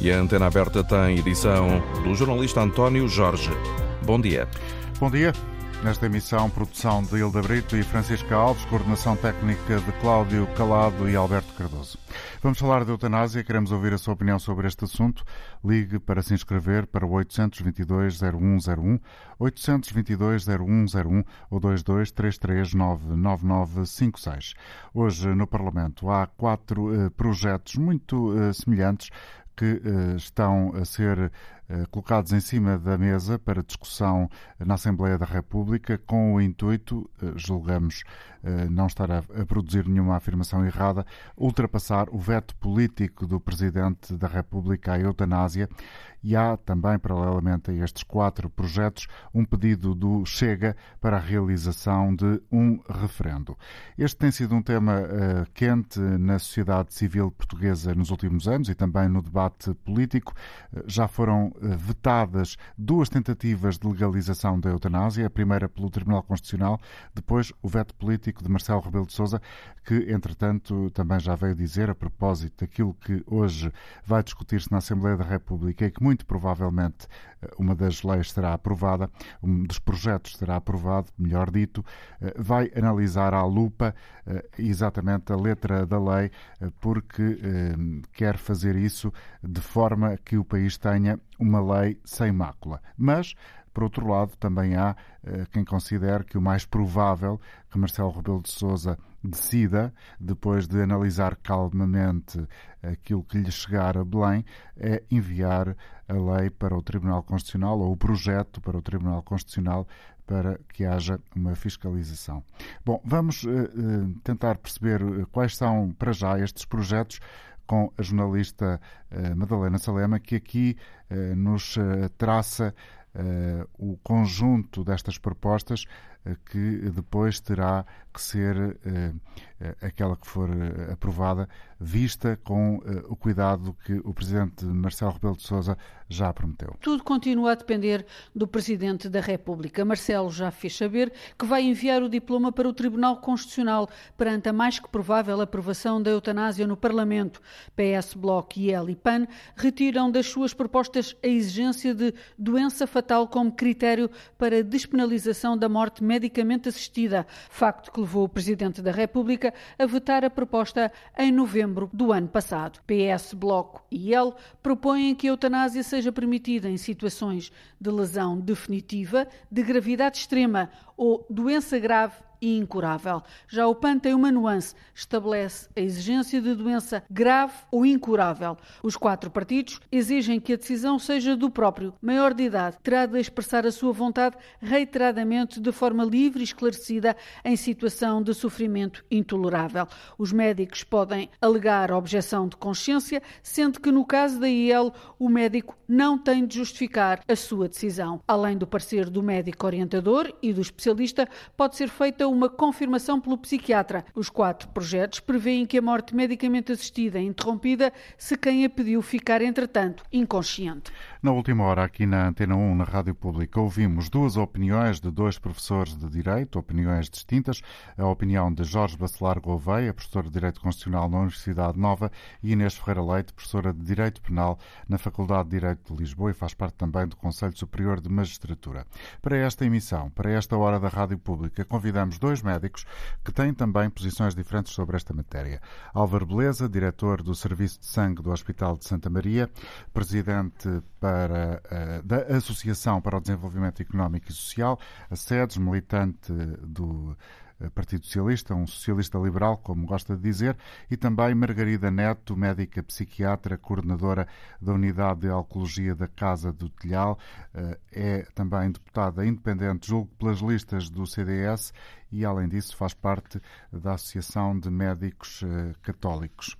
E a Antena Aberta tem edição do jornalista António Jorge. Bom dia. Bom dia. Nesta emissão, produção de Hilda Brito e Francisca Alves, coordenação técnica de Cláudio Calado e Alberto Cardoso. Vamos falar de eutanásia, queremos ouvir a sua opinião sobre este assunto. Ligue para se inscrever para o 822-0101, 822-0101 ou 2233999956. Hoje, no Parlamento, há quatro uh, projetos muito uh, semelhantes que uh, estão a ser eh, colocados em cima da mesa para discussão na Assembleia da República, com o intuito, eh, julgamos eh, não estar a produzir nenhuma afirmação errada, ultrapassar o veto político do Presidente da República à eutanásia. E há também, paralelamente a estes quatro projetos, um pedido do Chega para a realização de um referendo. Este tem sido um tema uh, quente na sociedade civil portuguesa nos últimos anos e também no debate político. Uh, já foram vetadas duas tentativas de legalização da eutanásia, a primeira pelo Tribunal Constitucional, depois o veto político de Marcelo Rebelo de Sousa, que, entretanto, também já veio dizer, a propósito daquilo que hoje vai discutir-se na Assembleia da República e que muito provavelmente eh, uma das leis será aprovada, um dos projetos será aprovado, melhor dito, eh, vai analisar à lupa eh, exatamente a letra da lei, porque quer fazer isso de forma que o país tenha uma lei sem mácula. Mas por outro lado, também há uh, quem considere que o mais provável que Marcelo Rebelo de Sousa decida, depois de analisar calmamente aquilo que lhe chegar a Belém, é enviar a lei para o Tribunal Constitucional ou o projeto para o Tribunal Constitucional para que haja uma fiscalização. Bom, vamos uh, uh, tentar perceber quais são, para já, estes projetos com a jornalista uh, Madalena Salema, que aqui nos traça uh, o conjunto destas propostas que depois terá que ser uh, aquela que for aprovada, vista com o cuidado que o Presidente Marcelo Rebelo de Sousa já prometeu. Tudo continua a depender do Presidente da República. Marcelo já fez saber que vai enviar o diploma para o Tribunal Constitucional perante a mais que provável aprovação da eutanásia no Parlamento. PS, Bloco e El e PAN retiram das suas propostas a exigência de doença fatal tal como critério para despenalização da morte medicamente assistida, facto que levou o Presidente da República a vetar a proposta em novembro do ano passado. PS, Bloco e EL propõem que a eutanásia seja permitida em situações de lesão definitiva, de gravidade extrema ou doença grave e incurável. Já o PAN tem uma nuance, estabelece a exigência de doença grave ou incurável. Os quatro partidos exigem que a decisão seja do próprio maior de idade. Terá de expressar a sua vontade reiteradamente de forma livre e esclarecida em situação de sofrimento intolerável. Os médicos podem alegar objeção de consciência, sendo que no caso da IEL o médico não tem de justificar a sua decisão. Além do parecer do médico orientador e do especialista, pode ser feita uma confirmação pelo psiquiatra. Os quatro projetos prevêem que a morte medicamente assistida é interrompida se quem a pediu ficar, entretanto, inconsciente. Na última hora, aqui na Antena 1, na Rádio Pública, ouvimos duas opiniões de dois professores de Direito, opiniões distintas. A opinião de Jorge Bacelar Gouveia, professor de Direito Constitucional na Universidade Nova, e Inês Ferreira Leite, professora de Direito Penal na Faculdade de Direito de Lisboa e faz parte também do Conselho Superior de Magistratura. Para esta emissão, para esta hora da Rádio Pública, convidamos dois médicos que têm também posições diferentes sobre esta matéria. Álvaro Beleza, diretor do Serviço de Sangue do Hospital de Santa Maria, presidente para, uh, da Associação para o Desenvolvimento Económico e Social, a SEDES, militante do eh, Partido Socialista, um socialista liberal, como gosta de dizer, e também Margarida Neto, médica psiquiatra, coordenadora da Unidade de Alcologia da Casa do Telhal, eh, é também deputada independente, julgo pelas listas do CDS e, além disso, faz parte da Associação de Médicos Católicos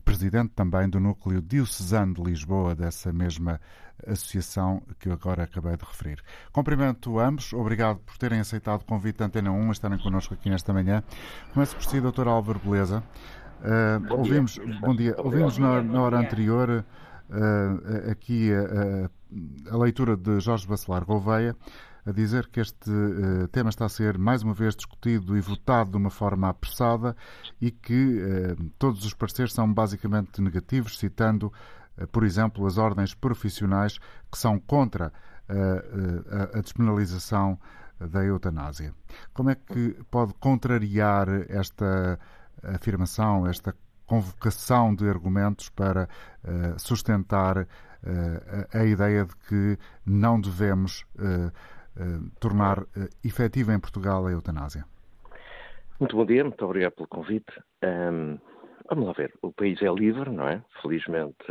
presidente também do núcleo diocesano de Lisboa, dessa mesma associação que eu agora acabei de referir. Cumprimento ambos, obrigado por terem aceitado o convite da Antena 1 a estarem connosco aqui nesta manhã. Começo por si, Dr. Álvaro Beleza. Uh, bom ouvimos, dia. bom dia, ouvimos na, na hora anterior uh, aqui a leitura de Jorge Bacelar Gouveia a dizer que este uh, tema está a ser mais uma vez discutido e votado de uma forma apressada e que uh, todos os pareceres são basicamente negativos, citando por exemplo, as ordens profissionais que são contra a, despenalização da eutanásia. Como é que pode contrariar esta afirmação, esta convocação de argumentos para uh, sustentar uh, a, a, ideia de que não devemos uh, tornar efetiva em Portugal a eutanásia? Muito bom dia, muito obrigado pelo convite. Um, vamos lá ver, o país é livre, não é? Felizmente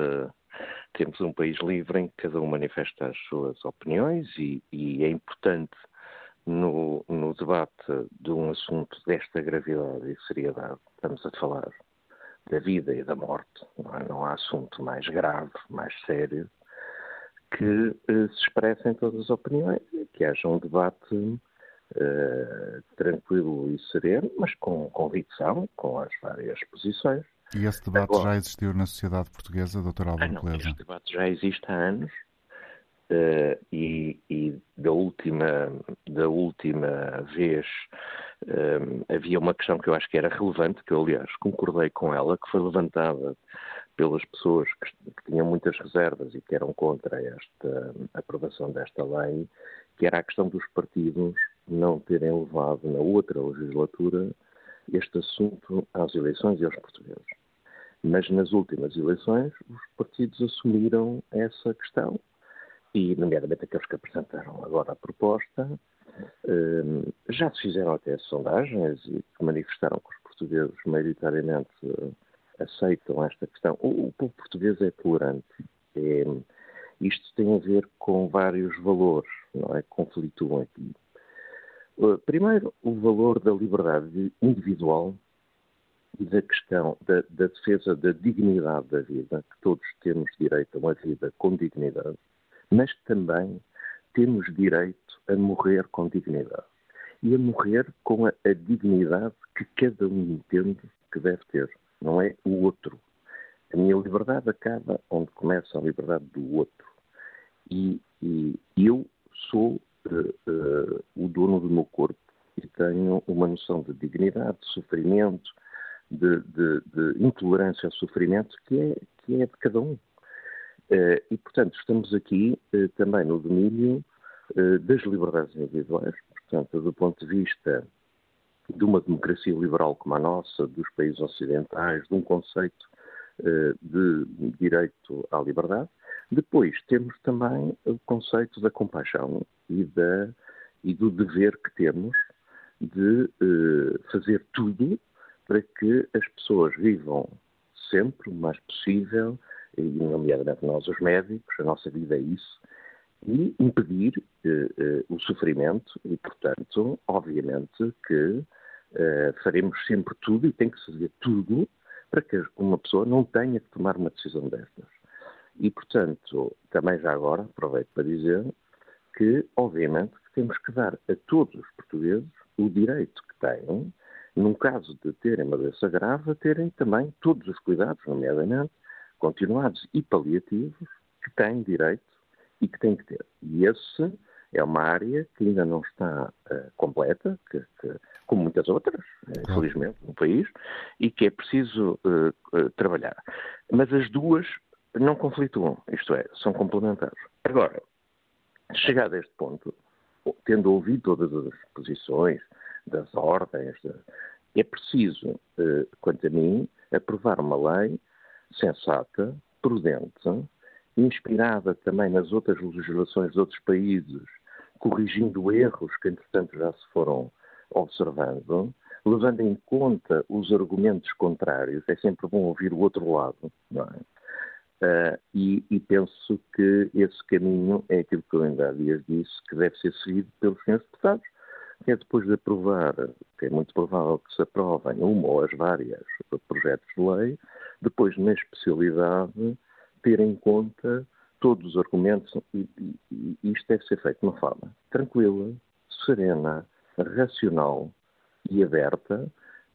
temos um país livre em que cada um manifesta as suas opiniões e, e é importante no, no, debate de um assunto desta gravidade e seriedade, estamos a falar da vida e da morte, não, é? não há assunto mais grave, mais sério, que eh, se expressem todas as opiniões e que haja um debate eh, tranquilo e sereno, mas com convicção, com as várias posições. E esse debate Agora, já existiu na sociedade portuguesa, Dr. Álvaro ah, Este debate já existe há anos uh, e, e, da, última, da última vez um, havia uma questão que eu acho que era relevante, que eu, aliás, concordei com ela, que foi levantada pelas pessoas que, que tinham muitas reservas e que eram contra esta aprovação desta lei, que era a questão dos partidos não terem levado na outra legislatura este assunto às eleições e aos portugueses. Mas nas últimas eleições os partidos assumiram essa questão e, nomeadamente aqueles que apresentaram agora a proposta, eh, já se fizeram até sondagens e manifestaram que os portugueses maioritariamente aceitam esta questão. O, povo português é tolerante. É, isto tem a ver com vários valores, não é? Conflituam aqui. Eh, primeiro, o valor da liberdade individual e da questão da, da, defesa da dignidade da vida, que todos temos direito a uma vida com dignidade, mas também temos direito a morrer com dignidade. E a morrer com a, a dignidade que cada um entende que deve ter, não é o outro. A minha liberdade acaba onde começa a liberdade do outro. E, e eu sou uh, uh, o dono do meu corpo e tenho uma noção de dignidade, de sofrimento, de, de, de intolerância ao sofrimento que é, que é de cada um. Uh, e, portanto, estamos aqui também no domínio das liberdades individuais, portanto, do ponto de vista de uma democracia liberal como a nossa, dos países ocidentais, de um conceito de direito à liberdade, depois temos também o conceito da compaixão e, da, e do dever que temos de eh, fazer tudo para que as pessoas vivam sempre o mais possível, e nomeadamente nós os médicos, a nossa vida é isso, e impedir eh, eh, o sofrimento e, portanto, obviamente que eh, faremos sempre tudo e tem que se fazer tudo para que uma pessoa não tenha que tomar uma decisão destas. E, portanto, também já agora, aproveito para dizer que, obviamente, temos que dar a todos os portugueses o direito que têm, num caso de terem uma doença grave, a terem também todos os cuidados, nomeadamente continuados e paliativos, que têm direito e que têm que ter. E esse é uma área que ainda não está uh, completa, que, que, como muitas outras, infelizmente, no país, e que é preciso uh, uh, trabalhar. Mas as duas não conflituam, isto é, são complementares. Agora, chegado a este ponto, tendo ouvido todas as posições das ordens, é preciso, eh, quanto a mim, aprovar uma lei sensata, prudente, inspirada também nas outras legislações de outros países, corrigindo erros que, entretanto, já se foram observando, levando em conta os argumentos contrários. É sempre bom ouvir o outro lado, não é? Uh, e, e, penso que esse caminho é aquilo que eu ainda há dias disse, que deve ser seguido pelos senhores deputados, que é depois de aprovar, que é muito provável que se aprovem uma ou as várias projetos de lei, depois na especialidade ter em conta todos os argumentos e, e, e isto deve ser feito de uma forma tranquila, serena, racional e aberta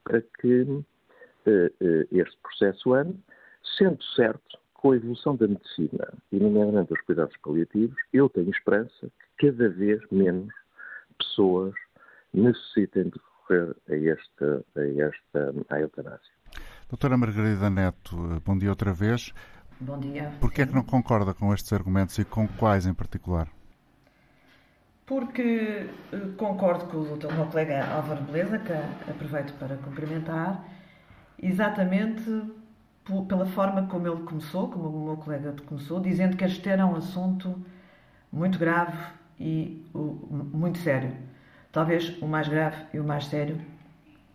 para que uh, uh, este processo ande, sendo certo com a evolução da medicina, e nomeadamente dos cuidados paliativos, eu tenho esperança que cada vez menos pessoas necessitem de recorrer a esta, a esta à eutanásia. Doutora Margarida Neto, bom dia outra vez. Bom dia. Porquê é que não concorda com estes argumentos e com quais em particular? Porque eh, concordo com o meu colega Álvaro Beleza, que aproveito para cumprimentar, exatamente pela forma como ele começou, como o meu colega começou, dizendo que este era um assunto muito grave e muito sério. Talvez o mais grave e o mais sério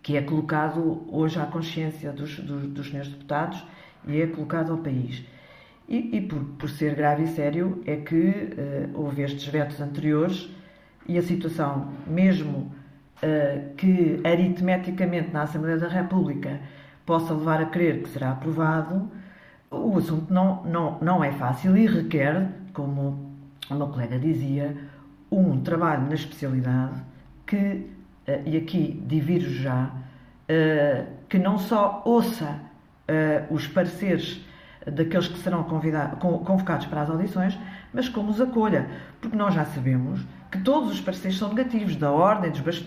que é colocado hoje à consciência dos, dos, dos senhores deputados e é colocado ao país. E, e por, por, ser grave e sério é que uh, houve estes vetos anteriores e a situação, mesmo uh, que aritmeticamente na Assembleia da República possa levar a crer que será aprovado, o assunto não, não, não é fácil e requer, como o meu colega dizia, um trabalho na especialidade que uh, e aqui divido já, que não só ouça uh, os pareceres daqueles que serão convocados para as audições, mas como os acolha, porque nós já sabemos que todos os pareceres são negativos, da ordem, dos,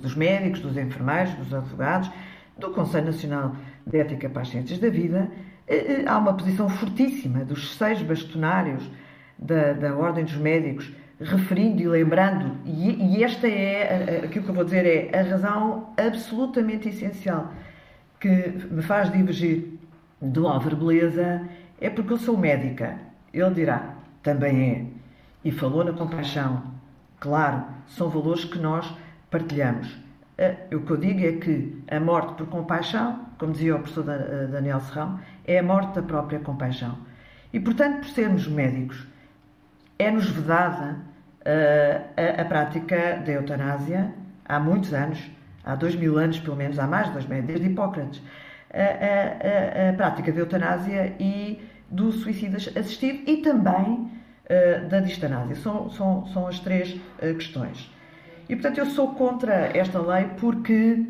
dos médicos, dos enfermeiros, dos advogados, do Conselho Nacional de Ética para as Ciências da Vida, há uma posição fortíssima dos seis bastonários da, da Ordem dos Médicos referindo e lembrando, e, e esta é, aquilo que eu vou dizer é a razão absolutamente essencial que me faz divergir do Álvaro Beleza, é porque eu sou médica. Ele dirá, também é. E falou na compaixão. Claro, são valores que nós partilhamos. O que eu digo é que a morte por compaixão, como dizia o professor Daniel Serrão, é a morte da própria compaixão. E, portanto, por sermos médicos, é-nos vedada uh, a, a, prática da eutanásia há muitos anos, há dois mil anos pelo menos, há mais de dois mil, desde Hipócrates. A, a, a, prática da eutanásia e do suicídio assistido e também uh, da distanásia. São, são, são as três uh, questões. E, portanto, eu sou contra esta lei porque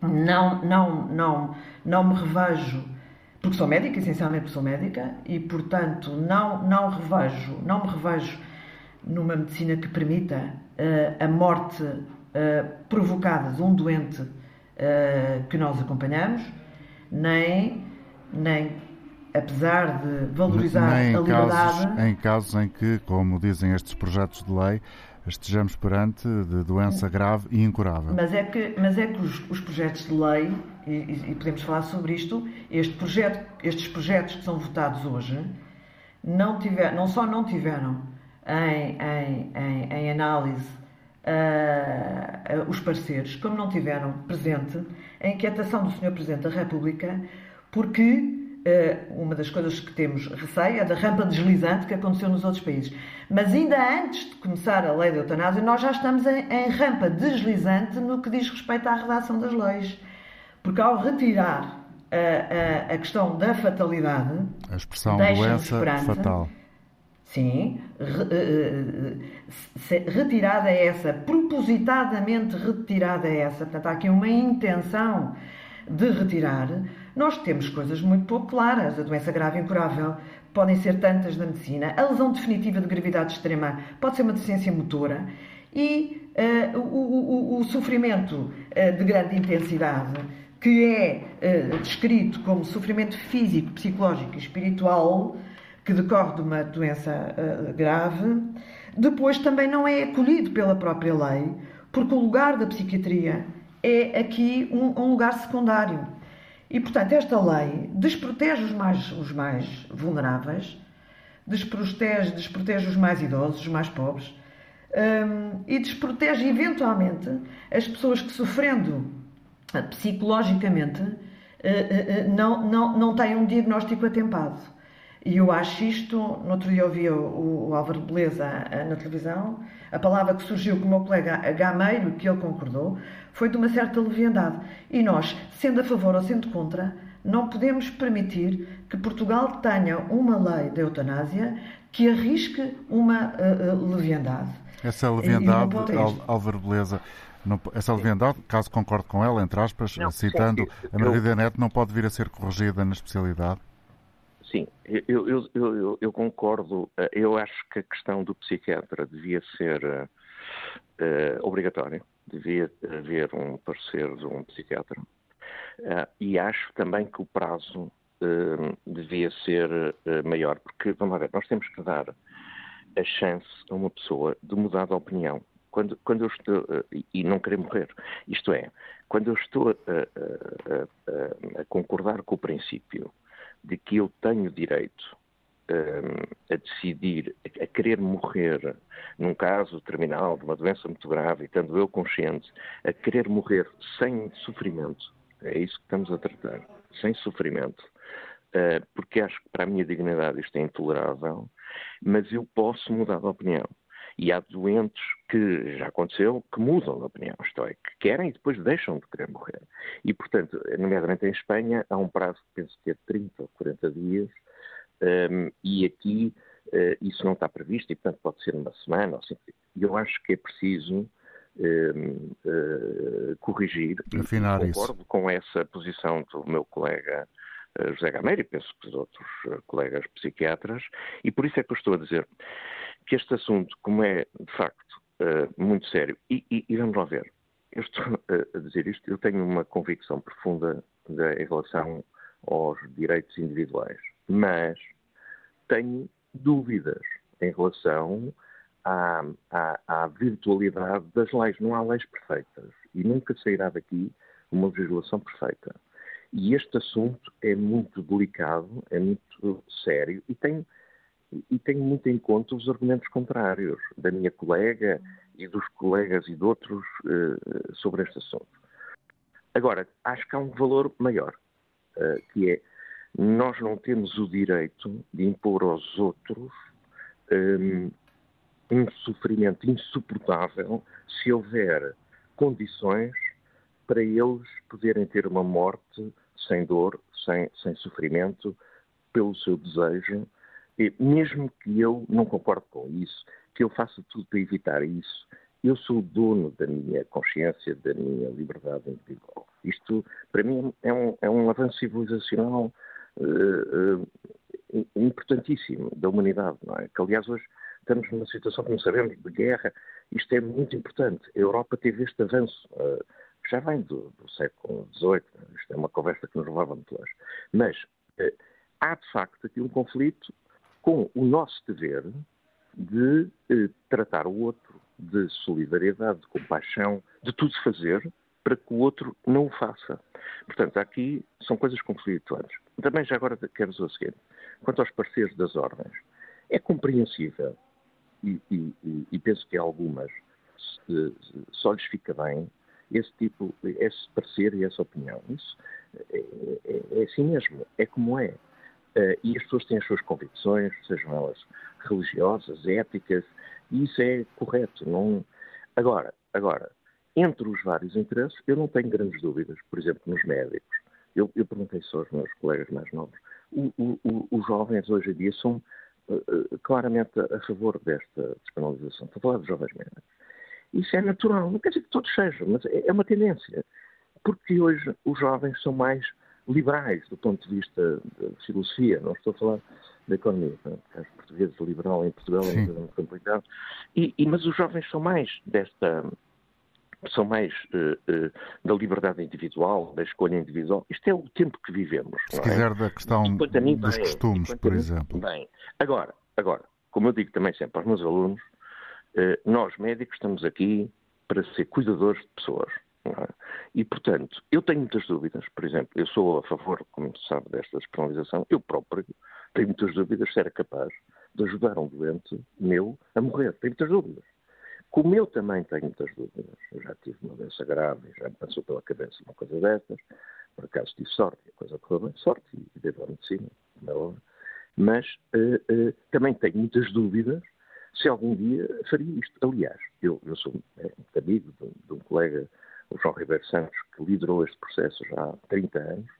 não, não, não, não me revejo porque sou médica, essencialmente sou médica, e portanto não, não revejo, não me revejo numa medicina que permita uh, a morte uh, provocada de um doente uh, que nós acompanhamos, nem, nem apesar de valorizar nem a liberdade. Casos, em casos em que, como dizem estes projetos de lei, estejamos perante de doença grave e incurável. Mas é que, mas é que os, os projetos de lei, e, e, podemos falar sobre isto, este projeto, estes projetos que são votados hoje, não, tiver, não só não tiveram em, em, em, em análise uh, os pareceres, como não tiveram presente a inquietação do Sr. Presidente da República, porque Uh, uma das coisas que temos receio é da rampa deslizante que aconteceu nos outros países. Mas ainda antes de começar a lei da eutanásia, nós já estamos em, em, rampa deslizante no que diz respeito à redação das leis. Porque ao retirar a, a, a questão da fatalidade. A expressão doença fatal. Sim, re, uh, retirada essa, propositadamente retirada essa, portanto há aqui uma intenção de retirar, nós temos coisas muito pouco claras. A doença grave e incurável podem ser tantas da medicina, a lesão definitiva de gravidade extrema pode ser uma deficiência motora. E uh, o, o, o, sofrimento uh, de grande intensidade, que é uh, descrito como sofrimento físico, psicológico e espiritual, que decorre de uma doença grave, depois também não é acolhido pela própria lei, porque o lugar da psiquiatria é aqui um, um lugar secundário. E, portanto, esta lei desprotege os mais, os mais vulneráveis, desprotege, desprotege os mais idosos, os mais pobres, um, e desprotege, eventualmente, as pessoas que, sofrendo uh, psicologicamente, uh, não, não, não têm um diagnóstico atempado. E eu acho isto, no outro dia ouvi o, o Álvaro Beleza na televisão, a palavra que surgiu com o meu colega Gameiro, que ele concordou, foi de uma certa leviandade. E nós, sendo a favor ou sendo contra, não podemos permitir que Portugal tenha uma lei de eutanásia que arrisque uma uh, uh, leviandade. Essa leviandade, Álvaro Beleza, não, essa leviandade, caso concorde com ela, entre aspas, não, citando a Margarida Neto, não pode vir a ser corrigida na especialidade? Sim, eu, eu, eu, eu, concordo. Eh, eu acho que a questão do psiquiatra devia ser uh, obrigatória, devia haver um parecer de um psiquiatra. Uh, e acho também que o prazo devia ser maior, porque, vamos ver, nós temos que dar a chance a uma pessoa de mudar de opinião. Quando, quando eu estou, e não querer morrer, isto é, quando eu estou a, a, a, a concordar com o princípio de que eu tenho direito a decidir, a querer morrer, num caso terminal de uma doença muito grave, estando eu consciente, a querer morrer sem sofrimento, é isso que estamos a tratar, sem sofrimento, uh, porque acho que para a minha dignidade isto é intolerável, mas eu posso mudar de opinião. E há doentes que já aconteceu que mudam de opinião, isto é, que querem e depois deixam de querer morrer. E, portanto, nomeadamente em Espanha, há um prazo que penso que é 30 ou 40 dias, um, e aqui uh, isso não está previsto e, portanto, pode ser uma semana ou assim. E eu acho que é preciso um, uh, corrigir. Afinar concordo isso. com essa posição do meu colega uh, José Gameiro e penso que dos outros colegas psiquiatras, e por isso é que eu estou a dizer que este assunto, como é de facto muito sério, e, e, e vamos lá ver, eu estou a dizer isto, eu tenho uma convicção profunda de, em relação aos direitos individuais, mas tenho dúvidas em relação à, à, à, virtualidade das leis. Não há leis perfeitas e nunca sairá daqui uma legislação perfeita. E este assunto é muito delicado, é muito sério e tem, e tem muito em conta os argumentos contrários da minha colega e dos colegas e de outros uh, sobre este assunto. Agora, acho que há um valor maior, uh, que é nós não temos o direito de impor aos outros um, um sofrimento insuportável se houver condições para eles poderem ter uma morte sem dor, sem, sem sofrimento, pelo seu desejo, mesmo que eu não concorde com isso, que eu faça tudo para evitar isso, eu sou dono da minha consciência, da minha liberdade individual. Isto, para mim, é um, é um avanço civilizacional uh, uh, importantíssimo da humanidade, não é? Que, aliás, hoje estamos numa situação, como sabemos, de guerra. Isto é muito importante. A Europa teve este avanço, uh, já vem do, do, século XVIII. Isto é uma conversa que nos levava muito longe. Mas há, de facto, aqui um conflito com o nosso dever de tratar o outro de solidariedade, de compaixão, de tudo fazer para que o outro não o faça. Portanto, aqui são coisas conflituantes. Também já agora quero dizer o seguinte, quanto aos parceiros das ordens, é compreensível, e, e, e penso que algumas se, só lhes fica bem esse tipo, esse parecer e essa opinião. Isso é, é, é assim mesmo, é como é. E as pessoas têm as suas convicções, sejam elas religiosas, éticas, e isso é correto. Não... Agora, agora, entre os vários interesses, eu não tenho grandes dúvidas, por exemplo, nos médicos. Eu, eu perguntei só aos meus colegas mais novos. O, o, os jovens hoje em dia são uh, claramente a, a, favor desta despenalização. Estou a falar dos jovens médicos. Isso é natural. Não quer dizer que todos sejam, mas é, é uma tendência. Porque hoje os jovens são mais liberais do ponto de vista da filosofia. Não estou a falar da economia. Porque os portugueses liberal em Portugal é muito complicado. E, e, mas os jovens são mais desta são mais uh, uh, da liberdade individual, da escolha individual. Isto é o tempo que vivemos. Se é? quiser, da questão mim, dos bem, costumes, por exemplo. Bem, agora, agora, como eu digo também sempre aos meus alunos, uh, nós médicos estamos aqui para ser cuidadores de pessoas. É? E, portanto, eu tenho muitas dúvidas. Por exemplo, eu sou a favor, como se sabe, desta despenalização. Eu próprio tenho muitas dúvidas se era capaz de ajudar um doente meu a morrer. Tenho muitas dúvidas. Como eu também tenho muitas dúvidas, eu já tive uma doença grave, já me passou pela cabeça uma coisa destas, por acaso tive sorte, a coisa correu bem, sorte, e devo à medicina, na hora. Mas uh, uh, também tenho muitas dúvidas se algum dia faria isto. Aliás, eu, eu sou é, amigo de, de, um colega, o João Ribeiro Santos, que liderou este processo já há 30 anos,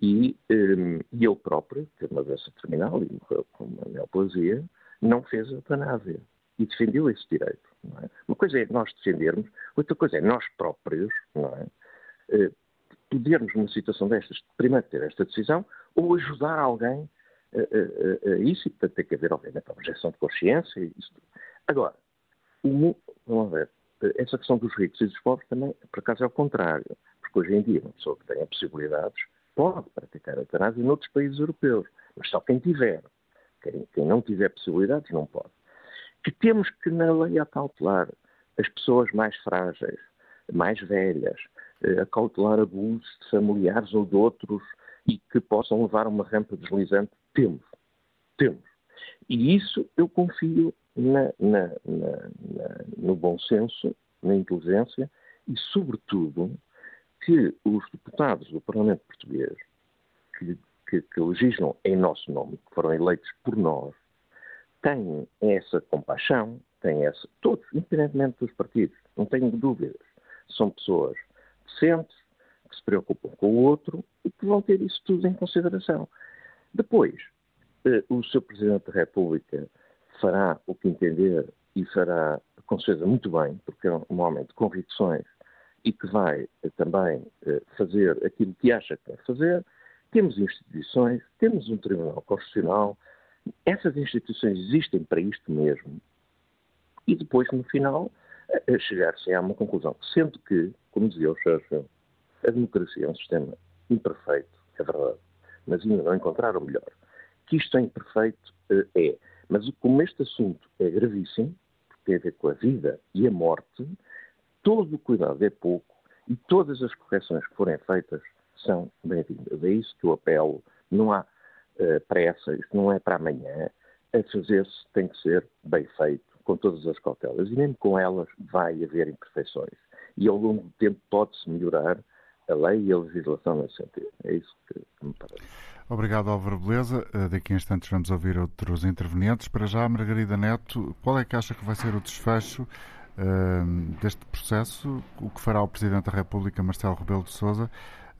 e, um, eh, e ele próprio, teve uma doença terminal e morreu com uma neoplasia, não fez a eutanásia e defendeu esse direito. É? Uma coisa é nós defendermos, outra coisa é nós próprios é? Eh, podermos, numa situação destas, primeiro ter esta decisão ou ajudar alguém a, a, a, a isso, e portanto tem que haver, obviamente, a objeção de consciência. Isso. Agora, o, vamos ver, essa questão dos ricos e dos pobres também, por acaso, é o contrário. Porque hoje em dia, uma pessoa que tenha possibilidades pode praticar a eutanásia noutros países europeus, mas só quem tiver. Quem, quem não tiver possibilidades não pode. Que temos que, na lei acautelar as pessoas mais frágeis, mais velhas, eh, acautelar abusos de familiares ou de outros e que possam levar uma rampa deslizante, temos. Temos. E isso eu confio na, na, na, no bom senso, na inteligência e, sobretudo, que os deputados do Parlamento Português, que, que, que legislam em nosso nome, que foram eleitos por nós, têm essa compaixão, têm essa. Todos, independentemente dos partidos, não tenho dúvidas. São pessoas decentes, que se preocupam com o outro e que vão ter isso tudo em consideração. Depois, eh, o Sr. Presidente da República fará o que entender e fará com certeza muito bem, porque é um homem de convicções e que vai eh, também eh, fazer aquilo que acha que vai fazer. Temos instituições, temos um Tribunal Constitucional, essas instituições existem para isto mesmo. E depois, no final, chegar-se a uma conclusão. Sendo que, como dizia o Churchill, a democracia é um sistema imperfeito, é verdade, mas ainda não encontraram melhor. Que isto é imperfeito é. Mas como este assunto é gravíssimo, porque tem a ver com a vida e a morte, todo o cuidado é pouco e todas as correções que forem feitas são bem-vindas. É isso que eu apelo. Não há uh, pressa, isto não é para amanhã. A fazer-se tem que ser bem feito, com todas as cautelas. E mesmo com elas vai haver imperfeições. E ao longo do tempo pode-se melhorar a lei e a legislação nesse sentido. É isso que. Obrigado, Álvaro Beleza. Eh, daqui a instantes vamos ouvir outros intervenientes. Para já, Margarida Neto, qual é que acha que vai ser o desfecho uh, deste processo? O que fará o Presidente da República, Marcelo Rebelo de Sousa?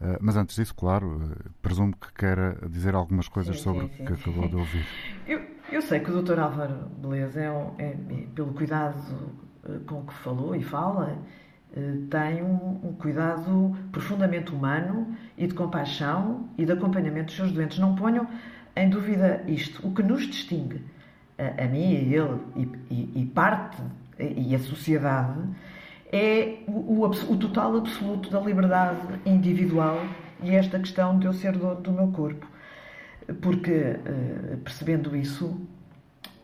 Uh, mas antes disso, claro, uh, presumo que queira dizer algumas coisas sim, sobre sim, sim. o que acabou de ouvir. Eu, eu sei que o Dr. Álvaro Beleza, é, é, é, pelo cuidado com que falou e fala, eh, tem um, um, cuidado profundamente humano e de compaixão e de acompanhamento dos seus doentes. Não ponham em dúvida isto. O que nos distingue, a, a mim e ele, e, e, e, parte, e a sociedade, é o, o, o, total absoluto da liberdade individual e esta questão de eu ser dono do meu corpo. Porque, eh, percebendo isso,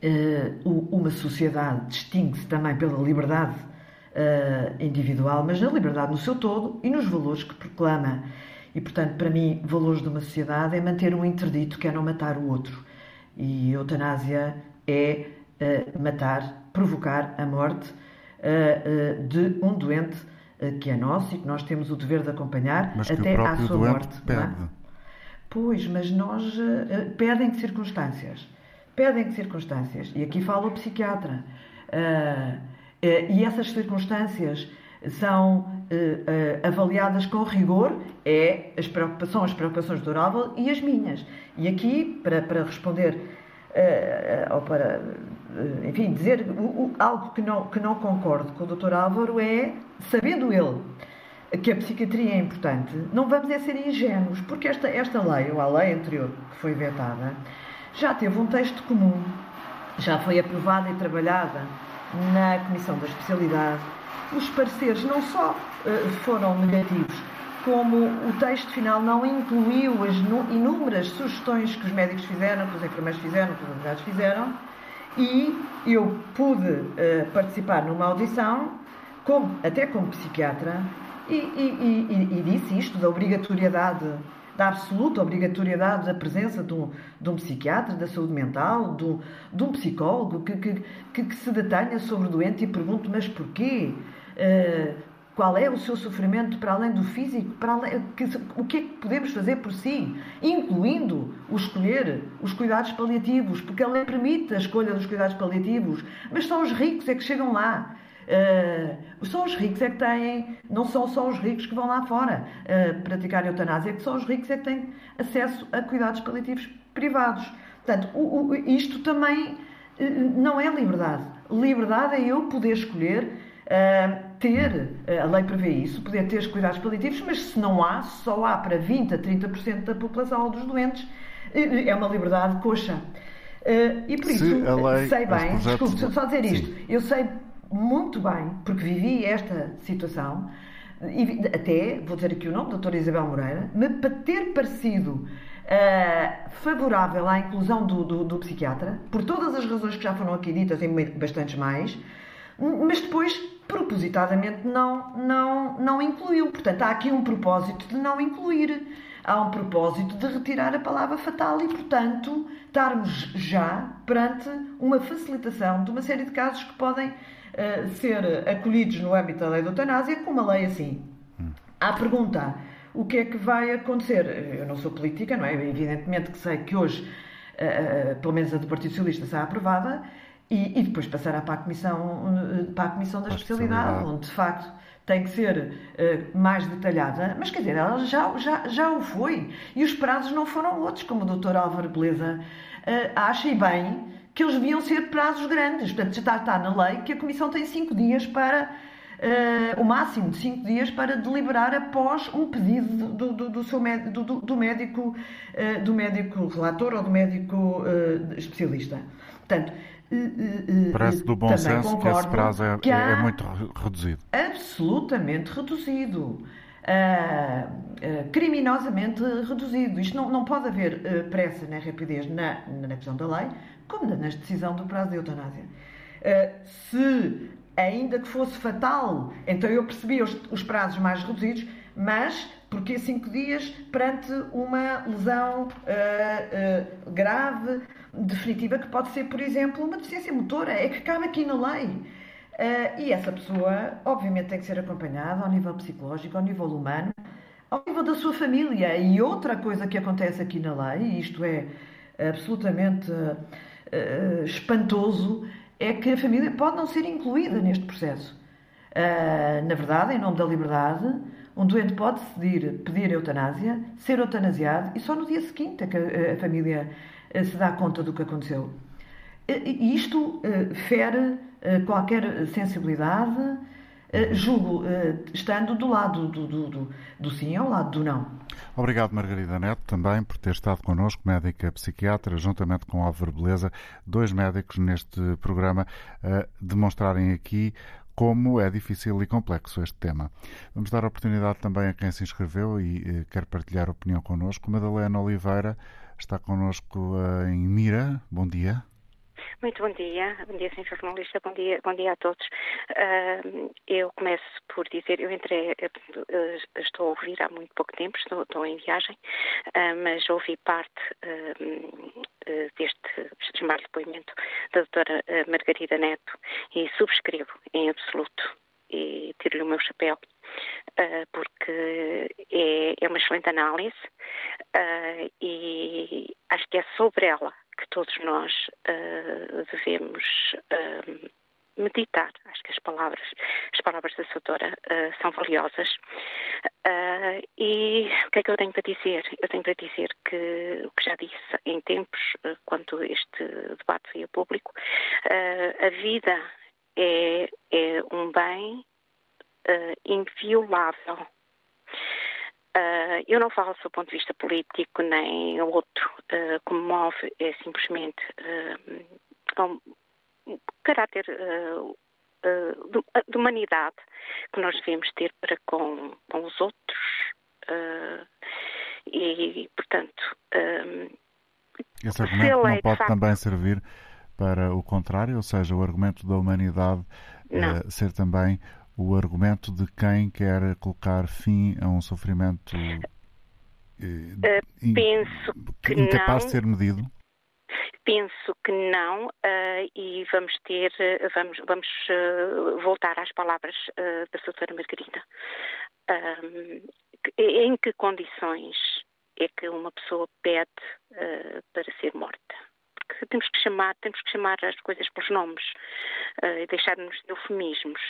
eh, uma sociedade distingue-se também pela liberdade uh, individual, mas na liberdade no seu todo e nos valores que proclama. E, portanto, para mim, valores de uma sociedade é manter um interdito que é não matar o outro. E eutanásia é uh, matar, provocar a morte uh, de um doente que é nosso e que nós temos o dever de acompanhar até à sua morte. É? Pois, mas nós uh, pedem que circunstâncias. Pedem que circunstâncias. E aqui fala o psiquiatra. Uh, e essas circunstâncias são eh, eh, avaliadas com rigor, é as preocupações, as preocupações do Orável e as minhas. E aqui, para, para responder, ou para, enfim, dizer algo que não, que não concordo com o Dr. Álvaro é, sabendo ele que a psiquiatria é importante, não vamos é ser ingênuos, porque esta, esta lei, ou a lei anterior que foi vetada, já teve um texto comum, já foi aprovada e trabalhada na Comissão da Especialidade, os pareceres não só uh, foram negativos, como o texto final não incluiu as inúmeras sugestões que os médicos fizeram, que os enfermeiros fizeram, que os advogados fizeram, e eu pude uh, participar numa audição, como, até como psiquiatra, e, e, e, e disse isto da obrigatoriedade da absoluta obrigatoriedade da presença de um, de um psiquiatra da saúde mental, de um, de um psicólogo que, que, que, se detenha sobre o doente e pergunte: mas porquê? Uh, qual é o seu sofrimento para além do físico? Para além, que, o que é que podemos fazer por si? Incluindo o escolher os cuidados paliativos, porque a lei permite a escolha dos cuidados paliativos, mas são os ricos é que chegam lá. Uh, só os ricos é que têm, não são só os ricos que vão lá fora uh, praticar eutanásia, é que só os ricos é que têm acesso a cuidados paliativos privados. Portanto, o, o, isto também uh, não é liberdade. Liberdade é eu poder escolher ter, a lei prevê isso, poder ter os cuidados paliativos, mas se não há, só há para 20 a 30% da população ou dos doentes, é uma liberdade coxa. e por isso, sei bem, desculpe, só dizer isto, Sim. eu sei muito bem, porque vivi esta situação, até, vou dizer aqui o nome, doutora Isabel Moreira, me ter parecido uh, favorável à inclusão do, do, do, psiquiatra, por todas as razões que já foram aqui ditas e bastantes mais, mas depois propositadamente não, não, não incluiu. Portanto, há aqui um propósito de não incluir. Há um propósito de retirar a palavra fatal e, portanto, estarmos já perante uma facilitação de uma série de casos que podem uh, ser acolhidos no âmbito da lei da eutanásia com uma lei assim. À pergunta, o que é que vai acontecer? Eu não sou política, não é? Evidentemente que sei que hoje, uh, pelo menos a do Partido Socialista, está aprovada, e, e, depois passará para a Comissão, para a comissão da especialidade, especialidade, onde de facto tem que ser uh, mais detalhada, mas quer dizer, ela já, já, já o foi. E os prazos não foram outros, como o Dr. Álvaro Beleza uh, acha e bem que eles deviam ser prazos grandes. Portanto, já está, está na lei que a Comissão tem cinco dias para. Uh, o máximo de cinco dias para deliberar após um pedido do, do, do seu do, do, médico do médico relator ou do médico especialista. Portanto, Parece do bom senso que esse prazo é, que é muito reduzido. Absolutamente reduzido. Uh, uh, criminosamente reduzido. Isto não, não pode haver uh, pressa nem rapidez na, na questão da lei, como na decisão do prazo de eutanásia. se ainda que fosse fatal, então eu percebi os, os prazos mais reduzidos, mas porque cinco dias perante uma lesão grave definitiva que pode ser, por exemplo, uma deficiência motora, é que cabe aqui na lei. Uh, e essa pessoa, obviamente, tem que ser acompanhada ao nível psicológico, ao nível humano, ao nível da sua família. E outra coisa que acontece aqui na lei, e isto é absolutamente uh, espantoso, é que a família pode não ser incluída neste processo. Uh, na verdade, em nome da liberdade, um doente pode decidir pedir eutanásia, ser eutanasiado e só no dia seguinte é que a, a família eh, se dá conta do que aconteceu. E isto fere qualquer sensibilidade, julgo, estando do lado do, do, do, do sim ao lado do não. Obrigado, Margarida Neto, também por ter estado connosco, médica psiquiatra, juntamente com Álvaro Beleza, dois médicos neste programa, a demonstrarem aqui como é difícil e complexo este tema. Vamos dar oportunidade também a quem se inscreveu e quer partilhar opinião connosco. Madalena Oliveira, Está connosco uh, em Mira. Bom dia. Muito bom dia, bom dia, senhor jornalista, bom dia, bom dia a todos. Uh, eu começo por dizer, eu entrei, uh, estou a ouvir há muito pouco tempo, estou, estou em viagem, uh, mas ouvi parte deste chamado depoimento da doutora Margarida Neto e subscrevo em absoluto e tiro-lhe o meu chapéu, uh, porque é, é, uma excelente análise uh, e acho que é sobre ela todos nós uh, devemos meditar. Acho que as palavras, as palavras da doutora uh, são valiosas. Uh, e o que é que eu tenho para dizer? Eu tenho para dizer que o que já disse em tempos, uh, quando este debate veio a público, a vida é, é um bem uh, inviolável. Uh, eu não falo do ponto de vista político nem outro, uh, como move é simplesmente uh, um caráter de, de, humanidade que nós devemos ter para com, com os outros. E, portanto, esse argumento não pode facto, também servir para o contrário, ou seja, o argumento da humanidade uh, ser também o argumento de quem quer colocar fim a um sofrimento uh, penso que incapaz não. de ser medido? Penso que não, uh, e vamos ter, vamos, vamos uh, voltar às palavras da doutora Margarida. em que condições é que uma pessoa pede para ser morta? Que temos que chamar, temos que chamar as coisas pelos nomes uh, e deixar-nos de eufemismos.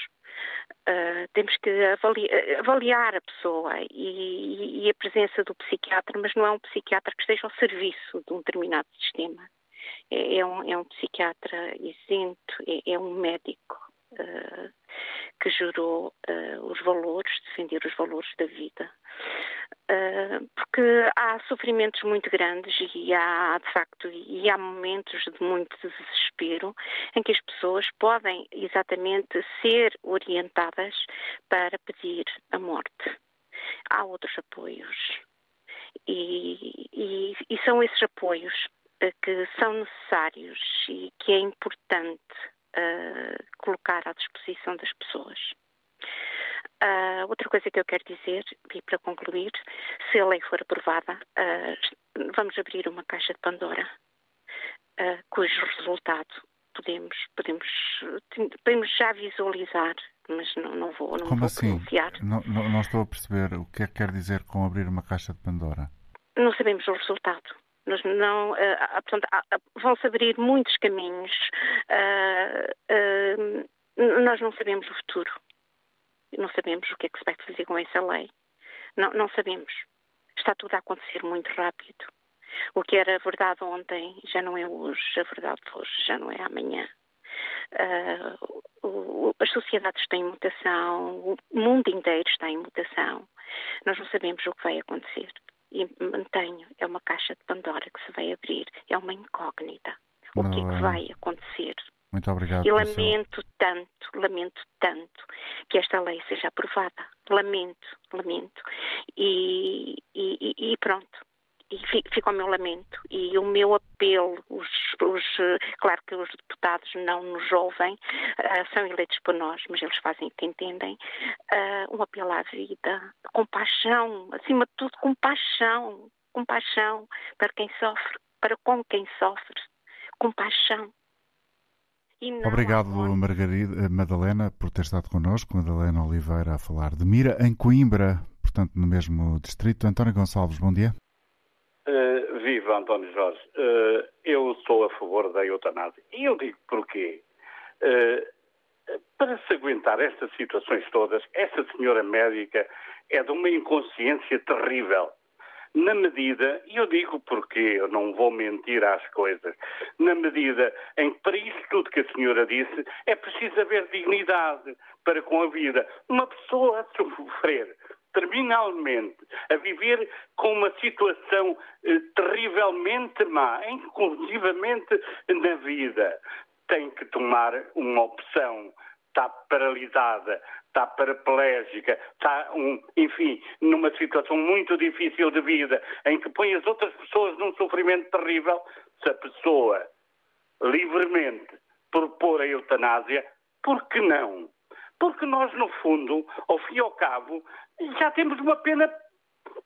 Uh, temos que avaliar, avaliar a pessoa e, e, a presença do psiquiatra, mas não é um psiquiatra que esteja ao serviço de um determinado sistema. É, é, um, é um, psiquiatra isento, é, é um médico uh, que jurou os valores, defender os valores da vida. Uh, porque há sofrimentos muito grandes e há, de facto, e há momentos de muito desespero em que as pessoas podem exatamente ser orientadas para pedir a morte. Há outros apoios. E, e, e são esses apoios uh, que são necessários e que é importante uh, colocar à disposição das pessoas. Uh, outra coisa que eu quero dizer, e para concluir, se a lei for aprovada, uh, vamos abrir uma caixa de Pandora, uh, cujo resultado podemos, podemos, podemos já visualizar, mas não, não vou, não Como vou assim? pronunciar. Não, não, não estou a perceber o que é que quer dizer com abrir uma caixa de Pandora. Não sabemos o resultado. Nós não, portanto, vão-se abrir muitos caminhos. Nós não sabemos o futuro. Não sabemos o que é que se vai fazer com essa lei. Não, não sabemos. Está tudo a acontecer muito rápido. O que era verdade ontem já não é hoje, a verdade de hoje já não é amanhã. Uh, o, as sociedades estão em mutação, o mundo inteiro está em mutação. Nós não sabemos o que vai acontecer. E mantenho, é uma caixa de Pandora que se vai abrir, é uma incógnita. O que é que vai acontecer? Muito obrigado. E lamento seu... tanto, lamento tanto que esta lei seja aprovada. Lamento, lamento. E, e, e pronto. E fica o meu lamento e o meu apelo. Os, os, claro que os deputados não nos ouvem, uh, são eleitos por nós, mas eles fazem o que entendem. Uh, um apelo à vida, compaixão, acima de tudo, compaixão. Compaixão para quem sofre, para com quem sofre. Compaixão. Obrigado, Margarida, eh, Madalena, por ter estado connosco. Madalena Oliveira a falar de Mira, em Coimbra, portanto, no mesmo distrito. António Gonçalves, bom dia. Uh, viva, António Jorge. Uh, eu sou a favor da eutanásia. E eu digo porquê. Uh, para se aguentar estas situações todas, essa senhora médica é de uma inconsciência terrível na medida, e eu digo porque eu não vou mentir às coisas, na medida em que para isso tudo que a senhora disse é preciso haver dignidade para com a vida. Uma pessoa a sofrer terminalmente, a viver com uma situação eh, terrivelmente má, inclusivamente na vida, tem que tomar uma opção está paralisada, está paraplégica, está, um, enfim, numa situação muito difícil de vida, em que põe as outras pessoas num sofrimento terrível, se a pessoa livremente propor a eutanásia, por que não? Porque nós, no fundo, ao fim e ao cabo, já temos uma pena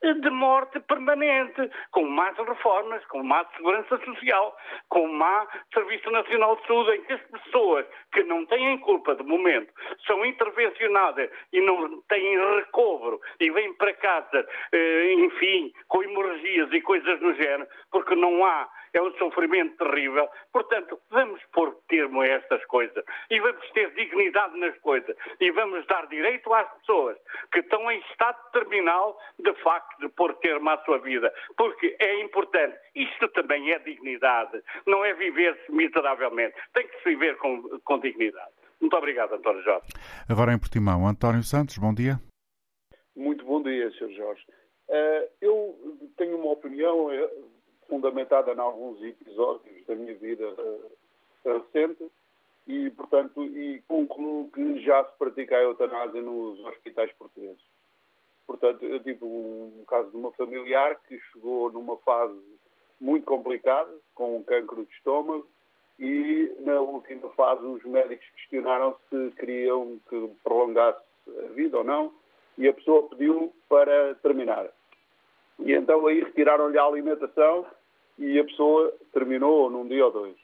de morte permanente, com más reformas, com má segurança social, com má Serviço Nacional de Saúde, em que as pessoas que não têm culpa de momento são intervencionadas e não têm recobro e vêm para casa, eh, enfim, com hemorragias e coisas do género, porque não há é um sofrimento terrível. Portanto, vamos pôr termo a estas coisas e vamos ter dignidade nas coisas e vamos dar direito às pessoas que estão em estado terminal, de facto, de pôr termo à sua vida, porque é importante. Isto também é dignidade, não é viver-se miseravelmente. Tem que se viver com, com dignidade. Muito obrigado, António Jorge. Agora em Portimão, António Santos, bom dia. Muito bom dia, Sr. Jorge. Uh, eu tenho uma opinião eh, fundamentada em alguns episódios da minha vida uh, recente e, portanto, e concluo que já se pratica a eutanásia nos hospitais portugueses. Portanto, eu tive um caso de uma familiar que chegou numa fase muito complicada, com um cancro de estômago, e na última fase os médicos questionaram se queriam que prolongasse a vida ou não, e a pessoa pediu para terminar. E então aí retiraram-lhe a alimentação e a pessoa terminou num dia ou dois.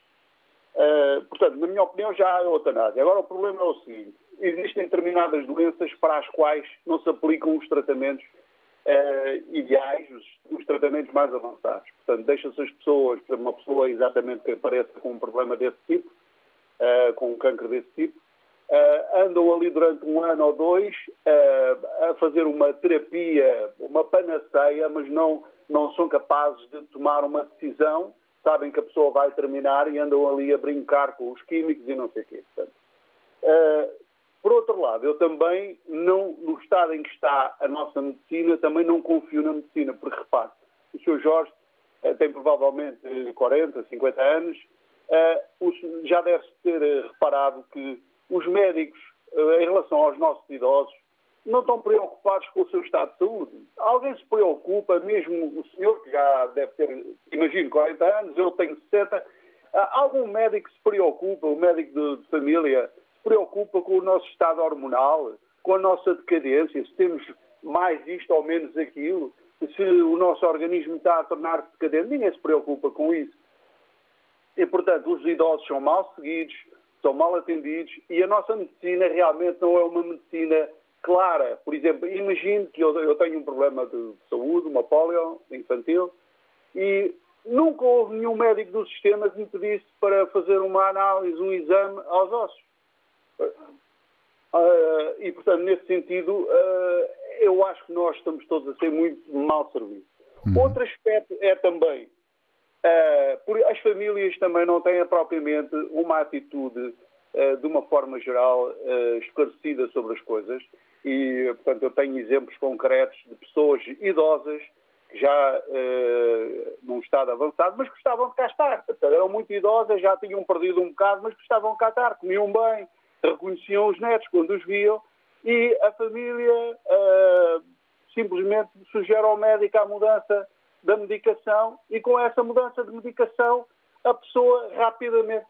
Uh, portanto, na minha opinião, já há eutanásia. Agora, o problema é o seguinte: existem determinadas doenças para as quais não se aplicam os tratamentos uh, ideais, os, os, tratamentos mais avançados. Portanto, deixa-se as pessoas, uma pessoa exatamente que apareça com um problema desse tipo, uh, com um câncer desse tipo, andam ali durante um ano ou dois a fazer uma terapia, uma panaceia, mas não não são capazes de tomar uma decisão, sabem que a pessoa vai terminar e andam ali a brincar com os químicos e não sei o quê. Portanto, uh, Por outro lado, eu também, não, no estado em que está a nossa medicina, também não confio na medicina, porque repare, o Sr. Jorge uh, tem provavelmente 40, 50 anos, uh, já deve ter reparado que os médicos, em relação aos nossos idosos, não estão preocupados com o seu estado de saúde. Alguém se preocupa, mesmo o senhor, que já deve ter, imagino, 40 anos, eu tenho 60, algum médico se preocupa, o médico de família, se preocupa com o nosso estado hormonal, com a nossa decadência, se temos mais isto ou menos aquilo, se o nosso organismo está a tornar-se decadente, ninguém se preocupa com isso. E, portanto, os idosos são mal seguidos, são mal atendidos e a nossa medicina realmente não é uma medicina clara. Por exemplo, imagine que eu, eu tenho um problema de saúde, uma polio infantil, e nunca houve nenhum médico do sistema que me pedisse para fazer uma análise, um exame aos ossos. Uh, e, portanto, nesse sentido, uh, eu acho que nós estamos todos a ser muito mal servidos. Uhum. Outro aspecto é também, uh, as famílias também não têm propriamente uma atitude, de uma forma geral, esclarecida sobre as coisas e, portanto, eu tenho exemplos concretos de pessoas idosas já uh, num estado avançado, mas gostavam de cá estar. Portanto, eram muito idosas, já tinham perdido um bocado, mas gostavam de cá estar, comiam bem, reconheciam os netos quando os viam e a família simplesmente sugere ao médico a mudança da medicação e com essa mudança de medicação a pessoa rapidamente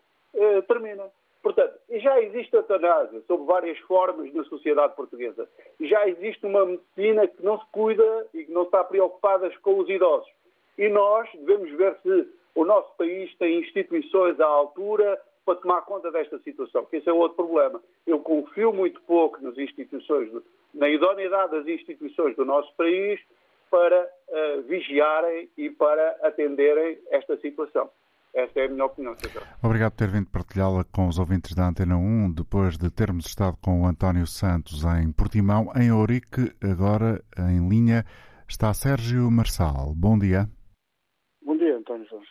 termina. Portanto, já existe a eutanásia sob várias formas na sociedade portuguesa. Já existe uma medicina que não se cuida e que não está preocupada com os idosos. E nós devemos ver se o nosso país tem instituições à altura para tomar conta desta situação, que esse é outro problema. Eu confio muito pouco nas instituições, na idoneidade das instituições do nosso país para uh, vigiarem e para atenderem esta situação. Esta é a minha opinião, Obrigado por ter vindo partilhá-la com os ouvintes da Antena 1, depois de termos estado com o António Santos em Portimão. Em Ourique, agora em linha, está Sérgio Marçal. Bom dia. Bom dia, António Jorge.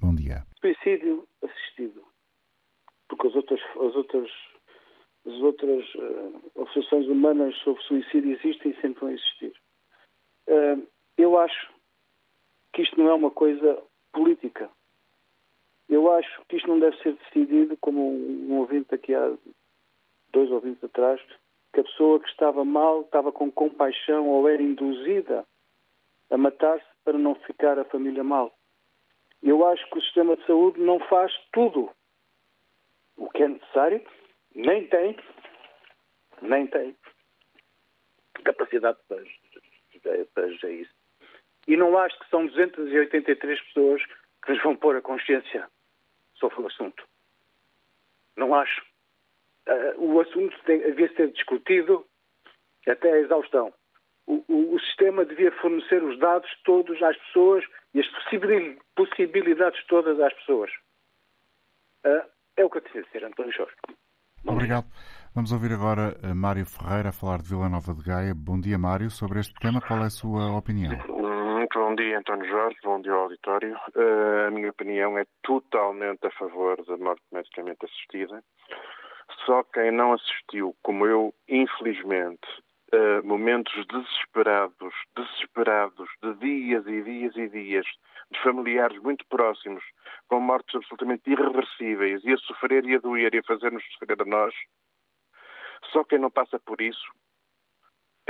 Bom dia. Suicídio assistido. Porque as outras, as outras, as outras uh, associações humanas sobre suicídio existem e sempre vão existir. Uh, eu acho que isto não é uma coisa política. Eu acho que isto não deve ser decidido, como um ouvinte aqui há dois ouvintes atrás, que a pessoa que estava mal estava com compaixão ou era induzida a matar-se para não ficar a família mal. Eu acho que o sistema de saúde não faz tudo o que é necessário, nem tem, nem tem capacidade para, para isso. E não acho que são 283 pessoas que nos vão pôr a consciência sobre o assunto. Não acho. Uh, o assunto tem, devia ser discutido até a exaustão. O, o, o, sistema devia fornecer os dados todos às pessoas e as possibilidades todas às pessoas. Uh, é o que eu tinha a dizer, António Jorge. Obrigado. Vamos ouvir agora Mário Ferreira falar de Vila Nova de Gaia. Bom dia, Mário. Sobre este tema, qual é a sua opinião? Muito bom dia, António Jorge. Bom dia ao auditório. Uh, a minha opinião é totalmente a favor da morte medicamente assistida. Só quem não assistiu, como eu, infelizmente, uh, momentos desesperados, desesperados, de dias e dias e dias, de familiares muito próximos, com mortes absolutamente irreversíveis, e a sofrer e a doer e a fazer-nos sofrer a nós, só quem não passa por isso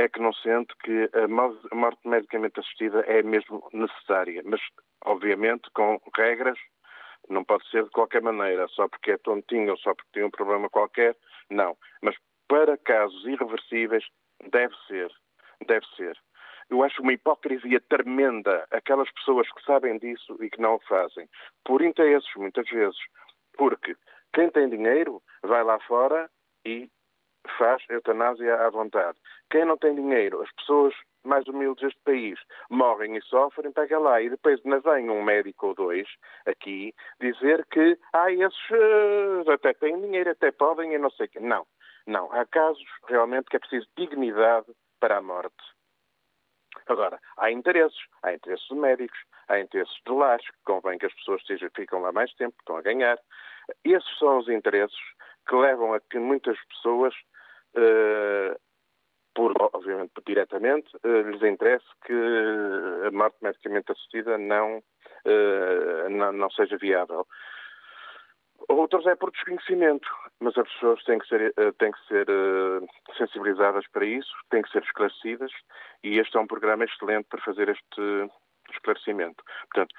é que não sente que a morte medicamente assistida é mesmo necessária, mas obviamente com regras, não pode ser de qualquer maneira, só porque é tontinho ou só porque tem um problema qualquer, não. Mas para casos irreversíveis deve ser, deve ser. Eu acho uma hipocrisia tremenda aquelas pessoas que sabem disso e que não o fazem, por interesses muitas vezes, porque quem tem dinheiro vai lá fora e faz eutanásia à vontade. Quem não tem dinheiro, as pessoas mais humildes deste país morrem e sofrem, pega lá. E depois ainda vem um médico ou dois aqui dizer que ah, esses uh, até têm dinheiro, até podem e não sei o quê. Não, não. Há casos realmente que é preciso dignidade para a morte. Agora, há interesses. Há interesses de médicos, há interesses de lares, que convém que as pessoas sejam, ficam lá mais tempo, estão a ganhar. Esses são os interesses que levam a que muitas pessoas, por, obviamente diretamente, uh, lhes interesse que a morte medicamente assistida não, uh, não, não, seja viável. Outros é por desconhecimento, mas as pessoas têm que ser, têm que ser sensibilizadas para isso, têm que ser esclarecidas e este é um programa excelente para fazer este esclarecimento. Portanto,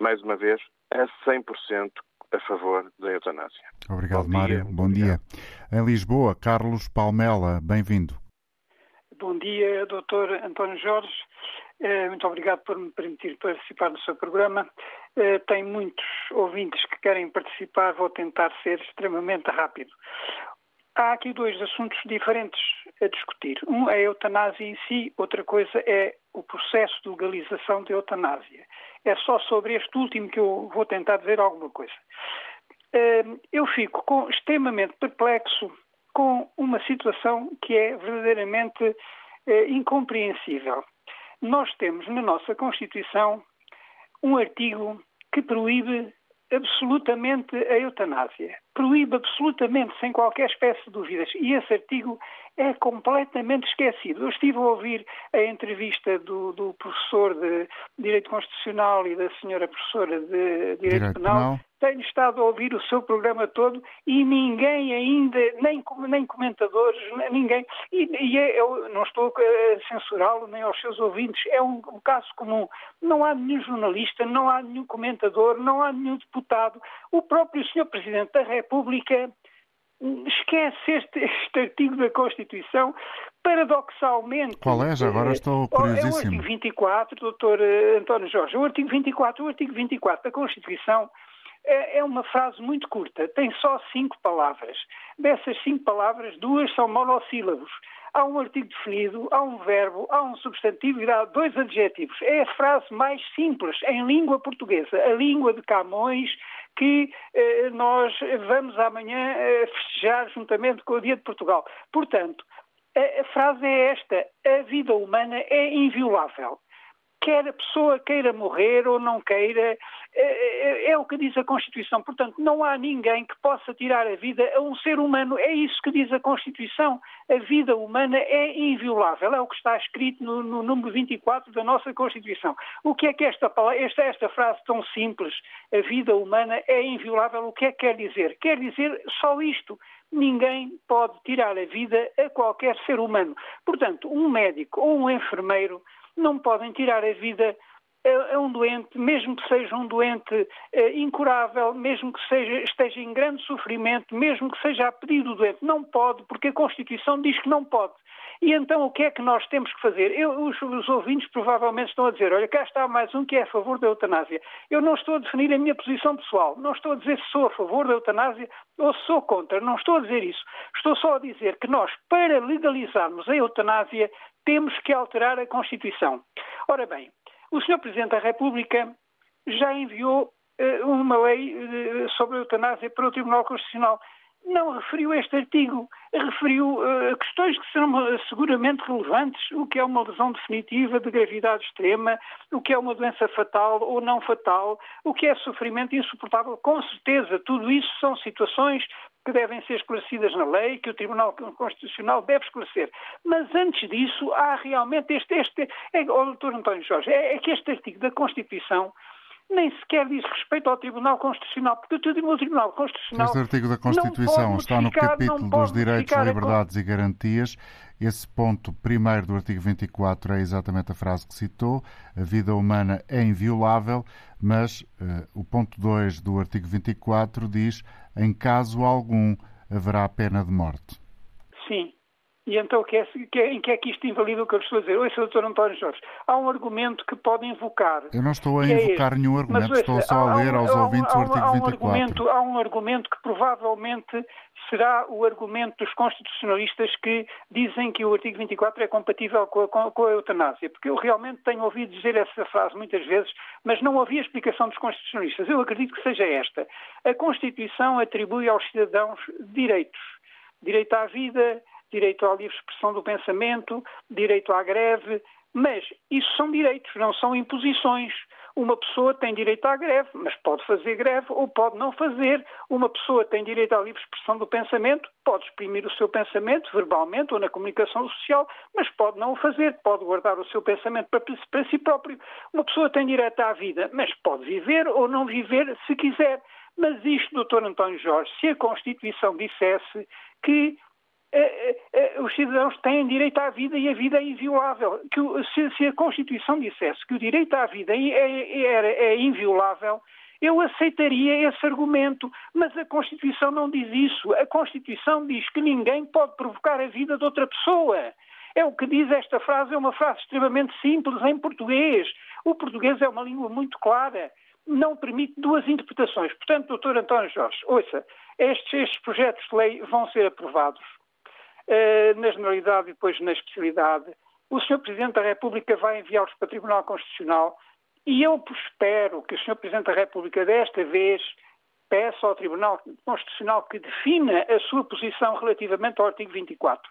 mais uma vez, a 100% a favor da eutanásia. Obrigado, Bom Mário. Dia. Bom dia. Em Lisboa, Carlos Palmela, bem-vindo. Bom dia, doutor António Jorge. Eh, muito obrigado por me permitir participar do seu programa. Eh, tem muitos ouvintes que querem participar, vou tentar ser extremamente rápido. Há aqui dois assuntos diferentes a discutir. Um é a eutanásia em si, outra coisa é o processo de legalização da eutanásia. É só sobre este último que eu vou tentar dizer alguma coisa. Hum, eu fico com, extremamente perplexo com uma situação que é verdadeiramente eh, incompreensível. Nós temos na nossa Constituição um artigo que proíbe absolutamente a eutanásia. Proíbe absolutamente, sem qualquer espécie de dúvidas. E esse artigo é completamente esquecido. Eu estive a ouvir a entrevista do, do professor de Direito Constitucional e da senhora professora de Direito, Direito Penal. Penal. Tenho estado a ouvir o seu programa todo e ninguém ainda, nem, nem comentadores, ninguém. E, e é, eu não estou a censurá-lo nem aos seus ouvintes, é um, um caso comum. Não há nenhum jornalista, não há nenhum comentador, não há nenhum deputado. O próprio Sr. Presidente da República esquece este, este, artigo da Constituição, paradoxalmente. Qual é? Já agora estou curiosíssimo. É o artigo 24, doutor eh, António Jorge. O artigo 24, o artigo 24 da Constituição é, é uma frase muito curta, tem só cinco palavras. Dessas cinco palavras, duas são monossílabos. Há um artigo definido, há um verbo, há um substantivo e há dois adjetivos. É a frase mais simples em língua portuguesa, a língua de Camões, que eh, nós vamos amanhã eh, festejar juntamente com o Dia de Portugal. Portanto, a, a frase é esta: a vida humana é inviolável quer a pessoa queira morrer ou não queira, é, é, é, o que diz a Constituição. Portanto, não há ninguém que possa tirar a vida a um ser humano. É isso que diz a Constituição. A vida humana é inviolável. É o que está escrito no, no número 24 da nossa Constituição. O que é que esta, esta, esta frase tão simples, a vida humana é inviolável, o que é que quer dizer? Quer dizer só isto ninguém pode tirar a vida a qualquer ser humano. Portanto, um médico ou um enfermeiro não podem tirar a vida a, um doente, mesmo que seja um doente eh, incurável, mesmo que seja, esteja em grande sofrimento, mesmo que seja a pedido do doente. Não pode, porque a Constituição diz que não pode. E então o que é que nós temos que fazer? Eu, os, os, ouvintes provavelmente estão a dizer, olha, cá está mais um que é a favor da eutanásia. Eu não estou a definir a minha posição pessoal, não estou a dizer se sou a favor da eutanásia ou se sou contra, não estou a dizer isso. Estou só a dizer que nós, para legalizarmos a eutanásia, temos que alterar a Constituição. Ora bem, o Sr. Presidente da República já enviou uh, uma lei uh, sobre a eutanásia para o Tribunal Constitucional. Não referiu este artigo, referiu uh, questões que serão seguramente relevantes, o que é uma lesão definitiva de gravidade extrema, o que é uma doença fatal ou não fatal, o que é sofrimento insuportável, com certeza, tudo isso são situações que devem ser esclarecidas na lei, que o Tribunal Constitucional deve esclarecer. Mas antes disso, há realmente este. este é, oh, doutor António Jorge, é, é que este artigo da Constituição nem sequer diz respeito ao Tribunal Constitucional, porque o Tribunal Constitucional. Este artigo da Constituição está no capítulo dos direitos, liberdades e garantias. Esse ponto primeiro do artigo 24 é exatamente a frase que citou: a vida humana é inviolável, mas uh, o ponto 2 do artigo 24 diz: em caso algum haverá pena de morte. Sim, e então, que é, que é, em que é que isto invalida o que eu estou a dizer? Oi, Sr. António Jorge, há um argumento que pode invocar. Eu não estou a é invocar é nenhum argumento, mas, estou só a ler aos ouvintes o artigo 24. Argumento, há um argumento que provavelmente será o argumento dos constitucionalistas que dizem que o artigo 24 é compatível com a, com, com a eutanásia, porque eu realmente tenho ouvido dizer essa frase muitas vezes, mas não ouvi a explicação dos constitucionalistas. Eu acredito que seja esta. A Constituição atribui aos cidadãos direitos. Direito à vida, direito à livre expressão do pensamento, direito à greve, mas isso são direitos, não são imposições. Uma pessoa tem direito à greve, mas pode fazer greve ou pode não fazer. Uma pessoa tem direito à livre expressão do pensamento, pode exprimir o seu pensamento verbalmente ou na comunicação social, mas pode não o fazer, pode guardar o seu pensamento para, para si próprio. Uma pessoa tem direito à vida, mas pode viver ou não viver se quiser. Mas isto, doutor António Jorge, se a Constituição dissesse que os cidadãos têm direito à vida e a vida é inviolável. Que, se, se, a Constituição dissesse que o direito à vida é, é, é inviolável, eu aceitaria esse argumento, mas a Constituição não diz isso. A Constituição diz que ninguém pode provocar a vida de outra pessoa. É o que diz esta frase, é uma frase extremamente simples em português. O português é uma língua muito clara, não permite duas interpretações. Portanto, doutor António Jorge, ouça, estes, estes projetos de lei vão ser aprovados na generalidade e depois na especialidade. O Sr. Presidente da República vai enviá-los para o Tribunal Constitucional e eu espero que o Sr. Presidente da República desta vez peça ao Tribunal Constitucional que defina a sua posição relativamente ao artigo 24.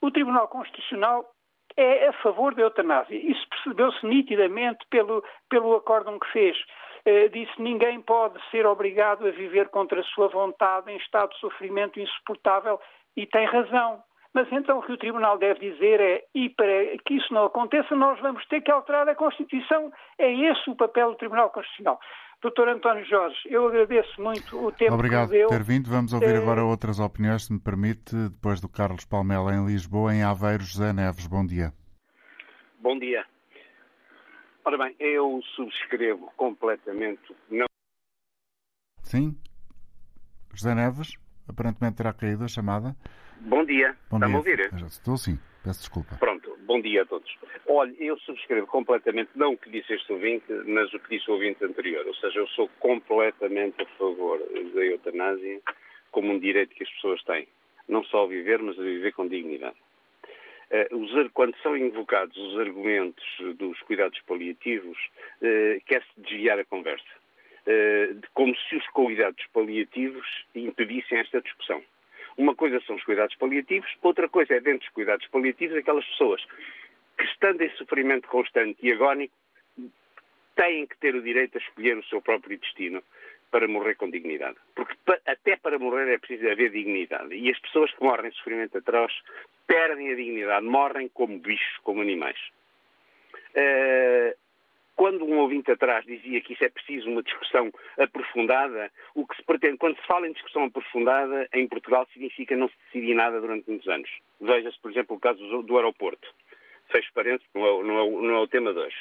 O Tribunal Constitucional é a favor da eutanásia. Isso percebeu-se nitidamente pelo, pelo acórdão que fez. Uh, disse ninguém pode ser obrigado a viver contra a sua vontade em estado de sofrimento insuportável e tem razão. Mas então o que o Tribunal deve dizer é, e para que isso não aconteça, nós vamos ter que alterar a Constituição. É esse o papel do Tribunal Constitucional. Doutor António Jorge, eu agradeço muito o tempo Obrigado que deu. por ter vindo. Vamos ouvir é... agora outras opiniões, se me permite, depois do Carlos Palmela em Lisboa, em Aveiro, José Neves. Bom dia. Bom dia. Ora bem, eu subscrevo completamente. Não... Sim? José Neves? Aparentemente terá caído a chamada. Bom dia. Está-me a ouvir? Estou sim. Peço desculpa. Pronto. Bom dia a todos. Olha, eu subscrevo completamente, não o que disse este ouvinte, mas o que disse o ouvinte anterior. Ou seja, eu sou completamente a favor da eutanásia como um direito que as pessoas têm. Não só a viver, mas a viver com dignidade. Uh, quando são invocados os argumentos dos cuidados paliativos, uh, quer-se desviar a conversa. Uh, como se os cuidados paliativos impedissem esta discussão. Uma coisa são os cuidados paliativos, outra coisa é dentro dos cuidados paliativos aquelas pessoas que, estando em sofrimento constante e agónico, têm que ter o direito a escolher o seu próprio destino para morrer com dignidade. Porque até para morrer é preciso haver dignidade. E as pessoas que morrem em sofrimento atroz perdem a dignidade, morrem como bichos, como animais. Uh, quando um ouvinte atrás dizia que isso é preciso uma discussão aprofundada, o que se pretende, quando se fala em discussão aprofundada, em Portugal significa não se decidir nada durante muitos anos. Veja-se, por exemplo, o caso do aeroporto. Fecho parênteses, não é, não, é, não é o tema de hoje.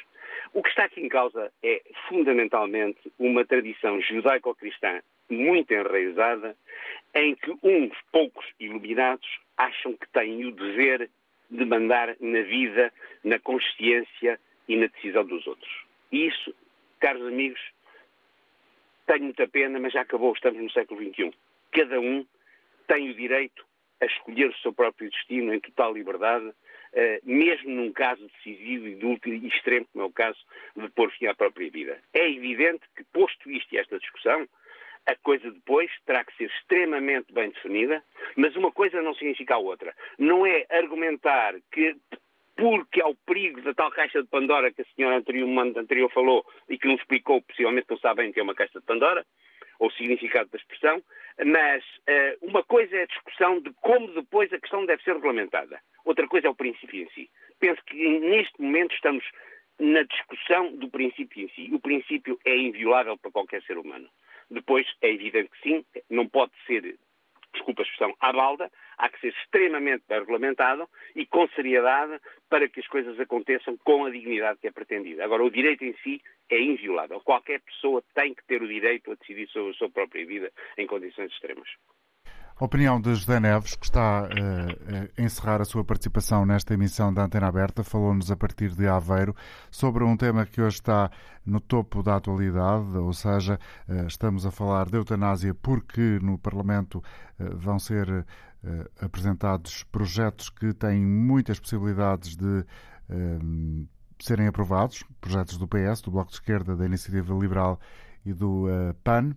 O que está aqui em causa é, fundamentalmente, uma tradição judaico-cristã muito enraizada, em que uns poucos iluminados acham que têm o dever de mandar na vida, na consciência e na decisão dos outros. Isso, caros amigos, tenho muita pena, mas já acabou, estamos no século XXI. Cada um tem o direito a escolher o seu próprio destino em total liberdade, eh, mesmo num caso decisivo e de último e extremo, como é o caso de pôr fim à própria vida. É evidente que, posto isto e esta discussão, a coisa depois terá que ser extremamente bem definida, mas uma coisa não significa a outra. Não é argumentar que porque há o perigo da tal caixa de Pandora que a senhora anterior, anterior falou e que não explicou, possivelmente não sabem que é uma caixa de Pandora, ou o significado da expressão, mas uh, uma coisa é a discussão de como depois a questão deve ser regulamentada. Outra coisa é o princípio em si. Penso que neste momento estamos na discussão do princípio em si. O princípio é inviolável para qualquer ser humano. Depois, é evidente que sim, não pode ser desculpa a expressão, à balda, há que ser extremamente bem regulamentado e com seriedade para que as coisas aconteçam com a dignidade que é pretendida. Agora, o direito em si é inviolável. Qualquer pessoa tem que ter o direito a decidir sobre a sua própria vida em condições extremas. Opinião de José Neves, que está uh, a encerrar a sua participação nesta emissão da Antena Aberta, falou-nos a partir de Aveiro sobre um tema que hoje está no topo da atualidade, ou seja, uh, estamos a falar de eutanásia porque no Parlamento uh, vão ser apresentados projetos que têm muitas possibilidades de serem aprovados, projetos do PS, do Bloco de Esquerda, da Iniciativa Liberal e do PAN.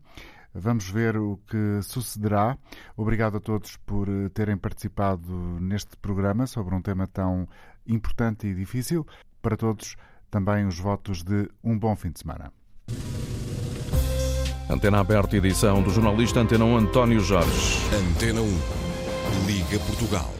Vamos ver o que sucederá. Obrigado a todos por eh, terem participado neste programa sobre um tema tão importante e difícil. Para todos, também os votos de um bom fim de semana. Antena aberta, edição do jornalista Antena 1 António Jorge. Antena 1. Liga Portugal.